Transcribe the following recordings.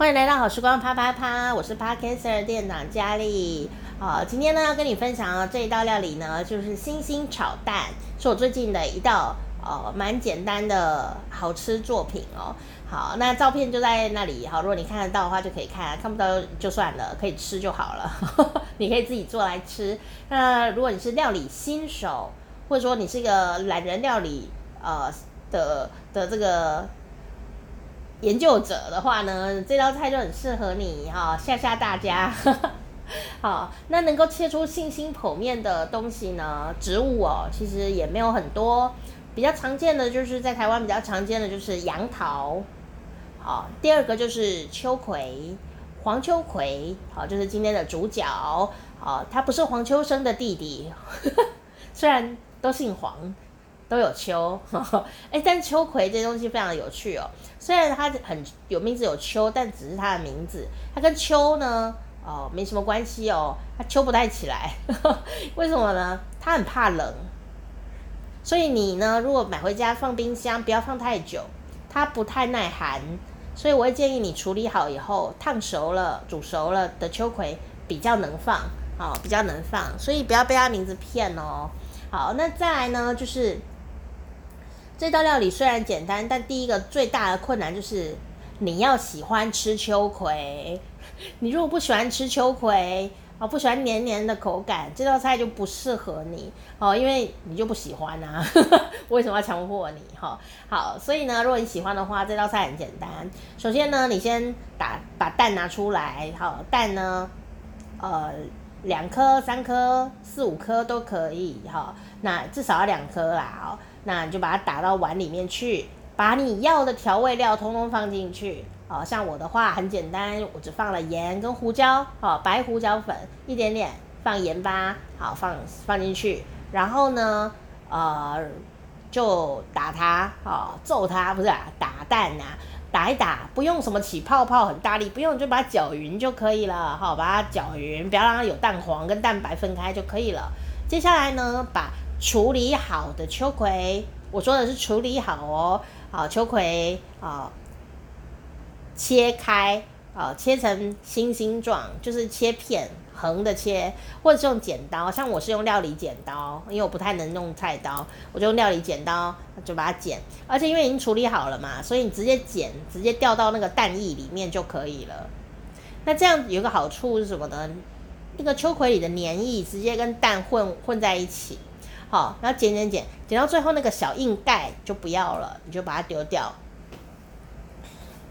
欢迎来到好时光啪啪啪，我是 Podcaster 店长佳丽。好，今天呢要跟你分享的这一道料理呢，就是星星炒蛋，是我最近的一道呃蛮简单的好吃作品哦。好，那照片就在那里，好，如果你看得到的话就可以看，看不到就算了，可以吃就好了。你可以自己做来吃。那如果你是料理新手，或者说你是一个懒人料理呃的的这个。研究者的话呢，这道菜就很适合你哈，吓吓大家。好，那能够切出信心剖面的东西呢，植物哦，其实也没有很多。比较常见的就是在台湾比较常见的就是杨桃，好，第二个就是秋葵，黄秋葵，好，就是今天的主角，好，他不是黄秋生的弟弟，虽然都姓黄。都有秋，哎，但秋葵这东西非常有趣哦。虽然它很有名字有秋，但只是它的名字，它跟秋呢，哦，没什么关系哦。它秋不太起来，为什么呢？它很怕冷，所以你呢，如果买回家放冰箱，不要放太久，它不太耐寒。所以我会建议你处理好以后，烫熟了、煮熟了的秋葵比较能放，哦，比较能放。所以不要被它名字骗哦。好，那再来呢，就是。这道料理虽然简单，但第一个最大的困难就是你要喜欢吃秋葵。你如果不喜欢吃秋葵，哦，不喜欢黏黏的口感，这道菜就不适合你哦，因为你就不喜欢啊。为什么要强迫你？哈，好，所以呢，如果你喜欢的话，这道菜很简单。首先呢，你先打把蛋拿出来，好，蛋呢，呃，两颗、三颗、四五颗都可以，哈，那至少要两颗啦，哦。那你就把它打到碗里面去，把你要的调味料通通放进去。哦，像我的话很简单，我只放了盐跟胡椒，哦，白胡椒粉一点点，放盐巴，好，放放进去。然后呢，呃，就打它，哦，揍它，不是啊，打蛋呐，打一打，不用什么起泡泡很大力，不用，就把它搅匀就可以了。好，把它搅匀，不要让它有蛋黄跟蛋白分开就可以了。接下来呢，把处理好的秋葵，我说的是处理好哦，好秋葵啊，切开啊，切成星星状，就是切片，横的切，或者是用剪刀，像我是用料理剪刀，因为我不太能用菜刀，我就用料理剪刀就把它剪，而且因为已经处理好了嘛，所以你直接剪，直接掉到那个蛋液里面就可以了。那这样有个好处是什么呢？那个秋葵里的黏液直接跟蛋混混在一起。好，然后剪剪剪，剪到最后那个小硬盖就不要了，你就把它丢掉。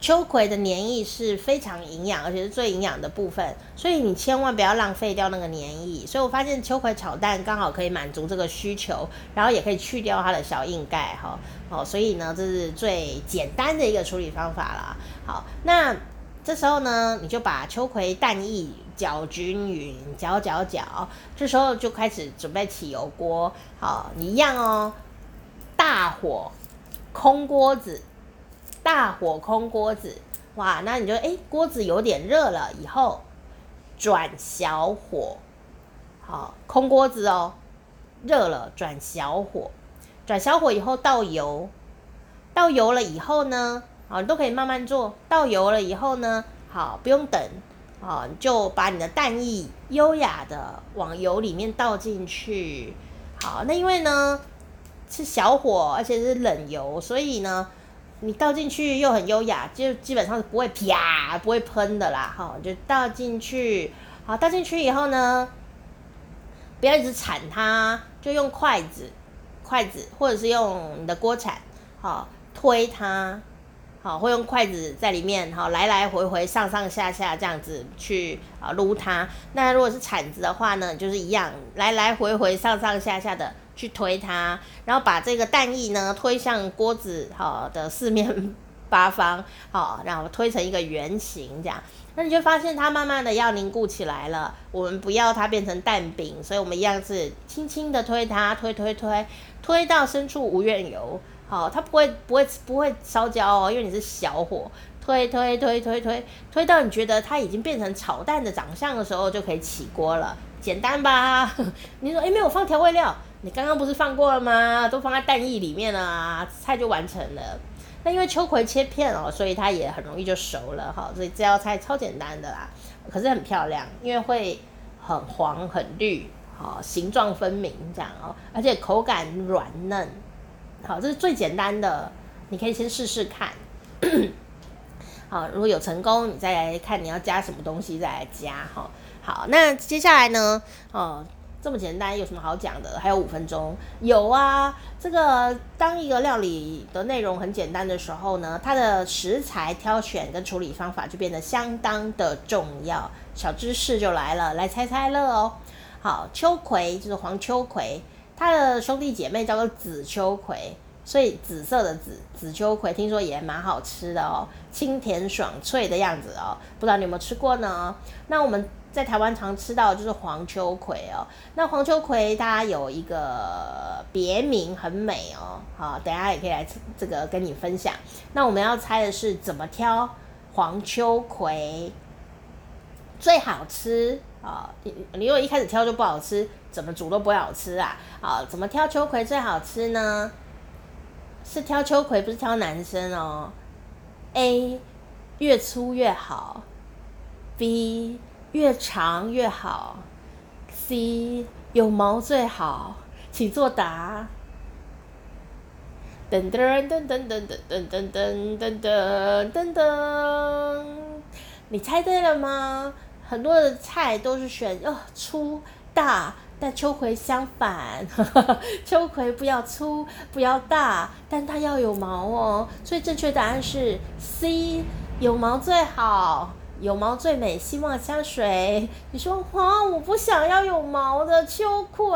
秋葵的黏液是非常营养，而且是最营养的部分，所以你千万不要浪费掉那个黏液。所以我发现秋葵炒蛋刚好可以满足这个需求，然后也可以去掉它的小硬盖，哈，哦，所以呢，这是最简单的一个处理方法啦。好，那。这时候呢，你就把秋葵蛋液搅均匀，搅搅搅。这时候就开始准备起油锅。好，你一样哦，大火空锅子，大火空锅子。哇，那你就哎，锅子有点热了，以后转小火。好，空锅子哦，热了转小火，转小火以后倒油，倒油了以后呢？好，你都可以慢慢做。倒油了以后呢，好，不用等，好，就把你的蛋液优雅的往油里面倒进去。好，那因为呢是小火，而且是冷油，所以呢你倒进去又很优雅，就基本上是不会啪，不会喷的啦。好，就倒进去。好，倒进去以后呢，不要一直铲它，就用筷子，筷子或者是用你的锅铲，好，推它。好，会用筷子在里面，好，来来回回、上上下下这样子去啊撸它。那如果是铲子的话呢，就是一样，来来回回、上上下下的去推它，然后把这个蛋液呢推向锅子好的四面 八方，好，然后推成一个圆形这样。那你就发现它慢慢的要凝固起来了。我们不要它变成蛋饼，所以我们一样是轻轻的推它，推推推，推到深处无怨尤。好，它不会不会不会烧焦哦，因为你是小火推推推推推推到你觉得它已经变成炒蛋的长相的时候，就可以起锅了，简单吧？你说诶，没有放调味料，你刚刚不是放过了吗？都放在蛋液里面了啊，菜就完成了。那因为秋葵切片哦，所以它也很容易就熟了哈。所以这道菜超简单的啦，可是很漂亮，因为会很黄很绿，好，形状分明这样哦，而且口感软嫩。好，这是最简单的，你可以先试试看。好，如果有成功，你再来看你要加什么东西再来加哈。好，那接下来呢？哦。这么简单，有什么好讲的？还有五分钟，有啊。这个当一个料理的内容很简单的时候呢，它的食材挑选跟处理方法就变得相当的重要。小知识就来了，来猜猜乐哦。好，秋葵就是黄秋葵，它的兄弟姐妹叫做紫秋葵，所以紫色的紫紫秋葵听说也蛮好吃的哦，清甜爽脆的样子哦。不知道你有没有吃过呢？那我们。在台湾常吃到的就是黄秋葵哦，那黄秋葵它有一个别名很美哦，好，等下也可以来这个跟你分享。那我们要猜的是怎么挑黄秋葵最好吃啊？你你如果一开始挑就不好吃，怎么煮都不会好吃啊？好，怎么挑秋葵最好吃呢？是挑秋葵，不是挑男生哦。A 越粗越好，B。越长越好，C 有毛最好，请作答。噔噔噔噔噔噔噔噔噔噔噔噔，你猜对了吗？很多的菜都是选哦粗大，但秋葵相反，秋葵不要粗不要大，但它要有毛哦，所以正确答案是 C 有毛最好。有毛最美，希望香水。你说哇，我不想要有毛的秋葵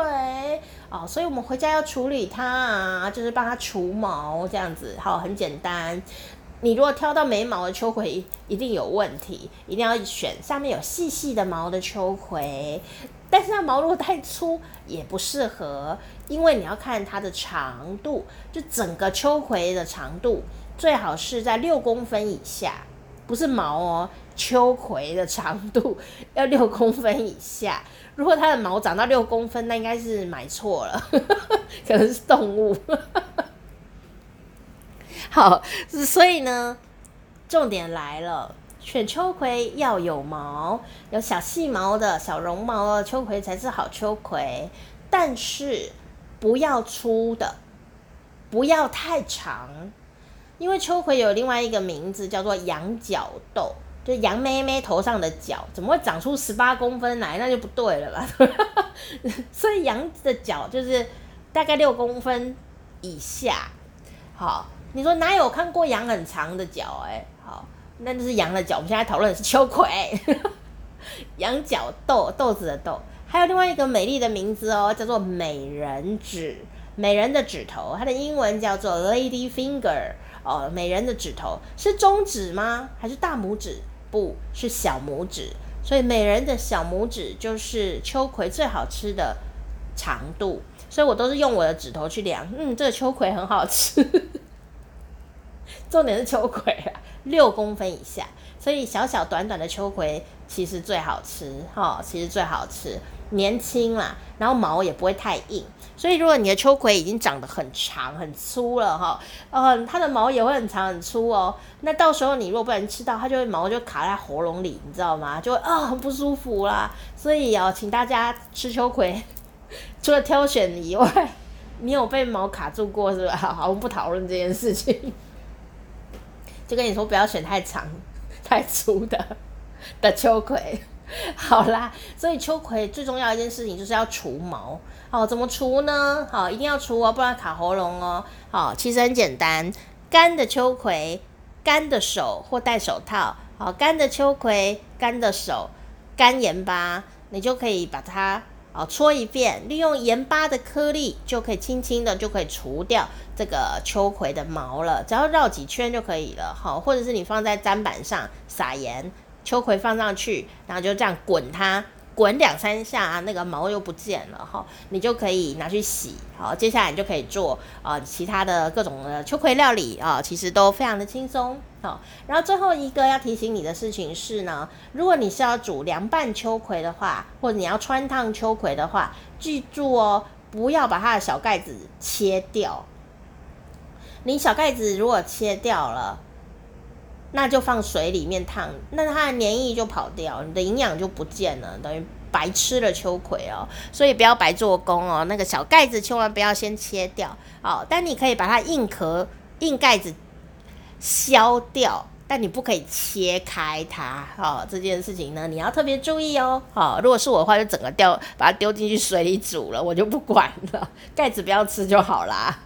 哦，所以我们回家要处理它，就是帮它除毛这样子，好，很简单。你如果挑到没毛的秋葵，一定有问题，一定要选上面有细细的毛的秋葵。但是它毛如果太粗也不适合，因为你要看它的长度，就整个秋葵的长度最好是在六公分以下，不是毛哦。秋葵的长度要六公分以下，如果它的毛长到六公分，那应该是买错了，可能是动物。好，所以呢，重点来了，选秋葵要有毛，有小细毛的小绒毛的秋葵才是好秋葵，但是不要粗的，不要太长，因为秋葵有另外一个名字叫做羊角豆。就羊妹妹头上的角怎么会长出十八公分来？那就不对了吧？所以羊的角就是大概六公分以下。好，你说哪有看过羊很长的脚？哎，好，那就是羊的脚。我们现在讨论的是秋葵，羊角豆，豆子的豆。还有另外一个美丽的名字哦，叫做美人指，美人的指头，它的英文叫做 Lady Finger。哦，美人的指头是中指吗？还是大拇指？不是小拇指，所以美人的小拇指就是秋葵最好吃的长度，所以我都是用我的指头去量。嗯，这个秋葵很好吃，重点是秋葵啊，六公分以下，所以小小短短的秋葵其实最好吃哈，其实最好吃。年轻啦，然后毛也不会太硬，所以如果你的秋葵已经长得很长很粗了哈，呃，它的毛也会很长很粗哦。那到时候你如果不能吃到，它就会毛就卡在喉咙里，你知道吗？就会啊、很不舒服啦。所以哦，请大家吃秋葵，除了挑选以外，你有被毛卡住过是吧？好，我们不讨论这件事情。就跟你说，不要选太长 太粗的的秋葵。好啦，所以秋葵最重要一件事情就是要除毛。好，怎么除呢？好，一定要除哦，不然卡喉咙哦。好，其实很简单，干的秋葵，干的手或戴手套。好，干的秋葵，干的手，干盐巴，你就可以把它啊搓一遍，利用盐巴的颗粒就可以轻轻的就可以除掉这个秋葵的毛了，只要绕几圈就可以了。好，或者是你放在砧板上撒盐。秋葵放上去，然后就这样滚它，滚两三下，那个毛又不见了哈，你就可以拿去洗。好，接下来你就可以做、呃、其他的各种的秋葵料理啊、其实都非常的轻松。好，然后最后一个要提醒你的事情是呢，如果你是要煮凉拌秋葵的话，或者你要汆烫秋葵的话，记住哦，不要把它的小盖子切掉。你小盖子如果切掉了，那就放水里面烫，那它的黏液就跑掉，你的营养就不见了，等于白吃了秋葵哦。所以不要白做工哦，那个小盖子千万不要先切掉哦，但你可以把它硬壳、硬盖子削掉。但你不可以切开它，哦，这件事情呢，你要特别注意哦，好、如果是我的话，就整个掉，把它丢进去水里煮了，我就不管了，盖子不要吃就好啦。